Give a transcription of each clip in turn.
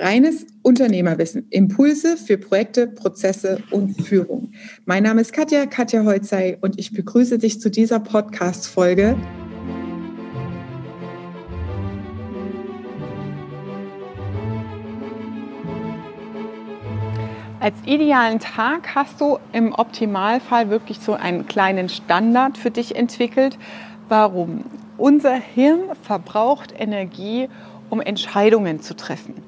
Reines Unternehmerwissen, Impulse für Projekte, Prozesse und Führung. Mein Name ist Katja, Katja Holzei und ich begrüße dich zu dieser Podcast-Folge. Als idealen Tag hast du im Optimalfall wirklich so einen kleinen Standard für dich entwickelt. Warum? Unser Hirn verbraucht Energie, um Entscheidungen zu treffen.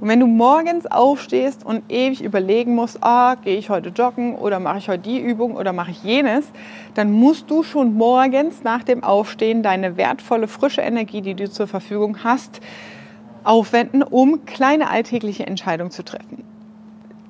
Und wenn du morgens aufstehst und ewig überlegen musst, ah, gehe ich heute joggen oder mache ich heute die Übung oder mache ich jenes, dann musst du schon morgens nach dem Aufstehen deine wertvolle, frische Energie, die du zur Verfügung hast, aufwenden, um kleine alltägliche Entscheidungen zu treffen.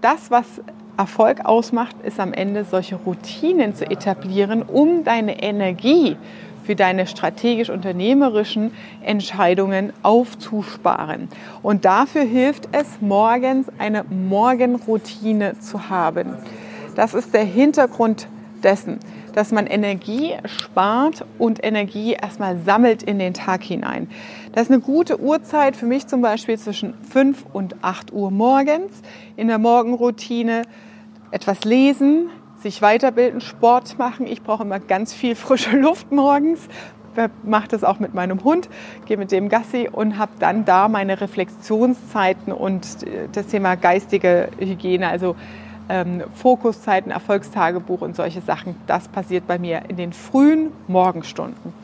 Das, was Erfolg ausmacht, ist am Ende solche Routinen zu etablieren, um deine Energie für deine strategisch-unternehmerischen Entscheidungen aufzusparen. Und dafür hilft es, morgens eine Morgenroutine zu haben. Das ist der Hintergrund dessen, dass man Energie spart und Energie erstmal sammelt in den Tag hinein. Das ist eine gute Uhrzeit für mich zum Beispiel zwischen 5 und 8 Uhr morgens in der Morgenroutine etwas lesen, sich weiterbilden, Sport machen. Ich brauche immer ganz viel frische Luft morgens. Mache das auch mit meinem Hund, gehe mit dem Gassi und habe dann da meine Reflexionszeiten und äh, das Thema geistige Hygiene, also ähm, Fokuszeiten, Erfolgstagebuch und solche Sachen. Das passiert bei mir in den frühen Morgenstunden.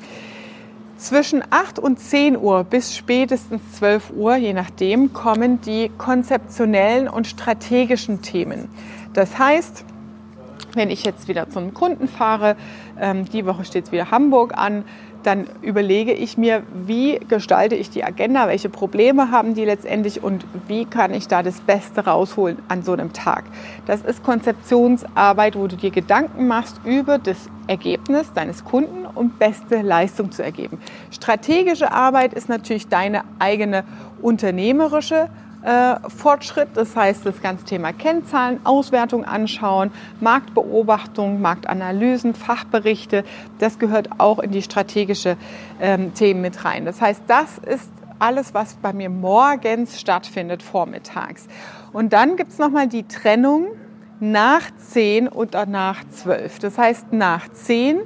Zwischen 8 und 10 Uhr bis spätestens 12 Uhr, je nachdem, kommen die konzeptionellen und strategischen Themen. Das heißt, wenn ich jetzt wieder zum Kunden fahre, ähm, die Woche steht wieder Hamburg an, dann überlege ich mir, wie gestalte ich die Agenda, welche Probleme haben die letztendlich und wie kann ich da das Beste rausholen an so einem Tag. Das ist Konzeptionsarbeit, wo du dir Gedanken machst über das Ergebnis deines Kunden, um beste Leistung zu ergeben. Strategische Arbeit ist natürlich deine eigene unternehmerische Arbeit Fortschritt. Das heißt, das ganze Thema Kennzahlen, Auswertung anschauen, Marktbeobachtung, Marktanalysen, Fachberichte, das gehört auch in die strategische ähm, Themen mit rein. Das heißt, das ist alles, was bei mir morgens stattfindet, vormittags. Und dann gibt es nochmal die Trennung nach 10 und nach 12. Das heißt, nach 10,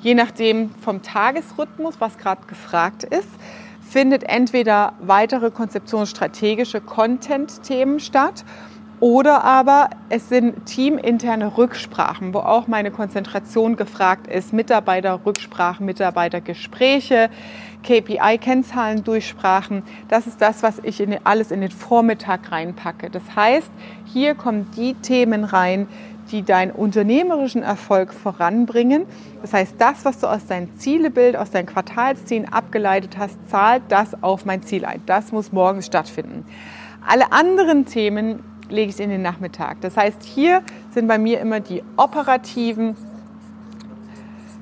je nachdem vom Tagesrhythmus, was gerade gefragt ist, findet entweder weitere konzeptionsstrategische Content-Themen statt oder aber es sind teaminterne Rücksprachen, wo auch meine Konzentration gefragt ist, Mitarbeiterrücksprachen, Mitarbeitergespräche, KPI-Kennzahlen durchsprachen. Das ist das, was ich in, alles in den Vormittag reinpacke. Das heißt, hier kommen die Themen rein, die deinen unternehmerischen Erfolg voranbringen. Das heißt, das, was du aus deinem Zielebild, aus deinen Quartalszielen abgeleitet hast, zahlt das auf mein Ziel ein. Das muss morgens stattfinden. Alle anderen Themen lege ich in den Nachmittag. Das heißt, hier sind bei mir immer die operativen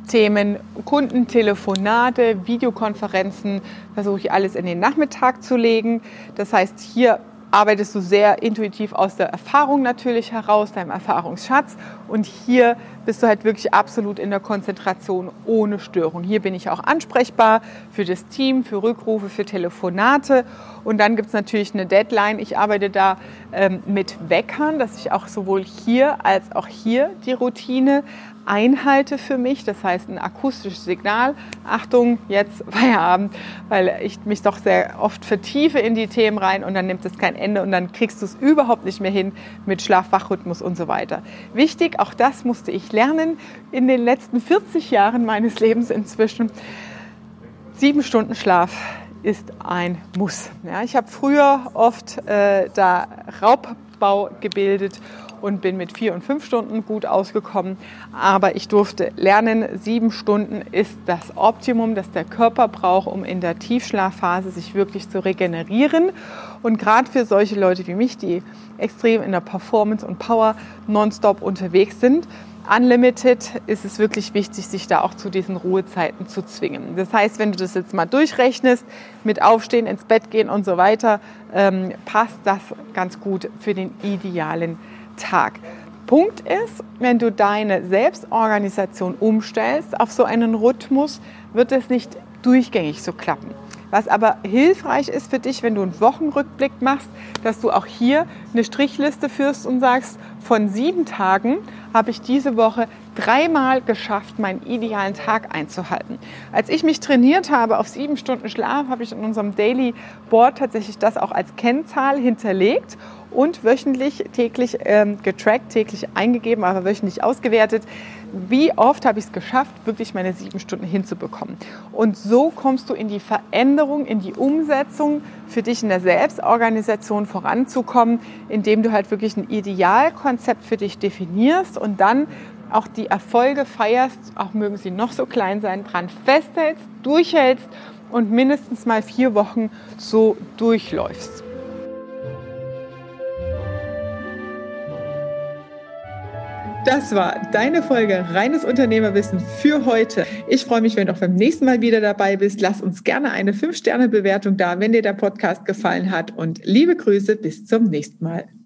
Themen, Kundentelefonate, Videokonferenzen, versuche ich alles in den Nachmittag zu legen. Das heißt, hier arbeitest du sehr intuitiv aus der Erfahrung natürlich heraus, deinem Erfahrungsschatz. Und hier bist du halt wirklich absolut in der Konzentration ohne Störung. Hier bin ich auch ansprechbar für das Team, für Rückrufe, für Telefonate. Und dann gibt es natürlich eine Deadline. Ich arbeite da ähm, mit Weckern, dass ich auch sowohl hier als auch hier die Routine einhalte für mich. Das heißt, ein akustisches Signal. Achtung, jetzt Feierabend, weil ich mich doch sehr oft vertiefe in die Themen rein und dann nimmt es kein Ende und dann kriegst du es überhaupt nicht mehr hin mit Schlaf-Wach-Rhythmus und so weiter. Wichtig, auch das musste ich lernen in den letzten 40 Jahren meines Lebens inzwischen. Sieben Stunden Schlaf ist ein Muss. Ja, ich habe früher oft äh, da Raubbau gebildet und bin mit vier und fünf Stunden gut ausgekommen. Aber ich durfte lernen, sieben Stunden ist das Optimum, das der Körper braucht, um in der Tiefschlafphase sich wirklich zu regenerieren. Und gerade für solche Leute wie mich, die extrem in der Performance und Power nonstop unterwegs sind, Unlimited ist es wirklich wichtig, sich da auch zu diesen Ruhezeiten zu zwingen. Das heißt, wenn du das jetzt mal durchrechnest, mit Aufstehen, ins Bett gehen und so weiter, ähm, passt das ganz gut für den idealen Tag. Punkt ist, wenn du deine Selbstorganisation umstellst auf so einen Rhythmus, wird es nicht durchgängig so klappen. Was aber hilfreich ist für dich, wenn du einen Wochenrückblick machst, dass du auch hier eine Strichliste führst und sagst, von sieben Tagen habe ich diese Woche dreimal geschafft, meinen idealen Tag einzuhalten. Als ich mich trainiert habe auf sieben Stunden Schlaf, habe ich in unserem Daily Board tatsächlich das auch als Kennzahl hinterlegt und wöchentlich, täglich ähm, getrackt, täglich eingegeben, aber wöchentlich ausgewertet. Wie oft habe ich es geschafft, wirklich meine sieben Stunden hinzubekommen? Und so kommst du in die Veränderung, in die Umsetzung, für dich in der Selbstorganisation voranzukommen, indem du halt wirklich ein Idealkonzept für dich definierst und dann auch die Erfolge feierst, auch mögen sie noch so klein sein, dran festhältst, durchhältst und mindestens mal vier Wochen so durchläufst. Das war deine Folge Reines Unternehmerwissen für heute. Ich freue mich, wenn du auch beim nächsten Mal wieder dabei bist. Lass uns gerne eine 5-Sterne-Bewertung da, wenn dir der Podcast gefallen hat. Und liebe Grüße, bis zum nächsten Mal.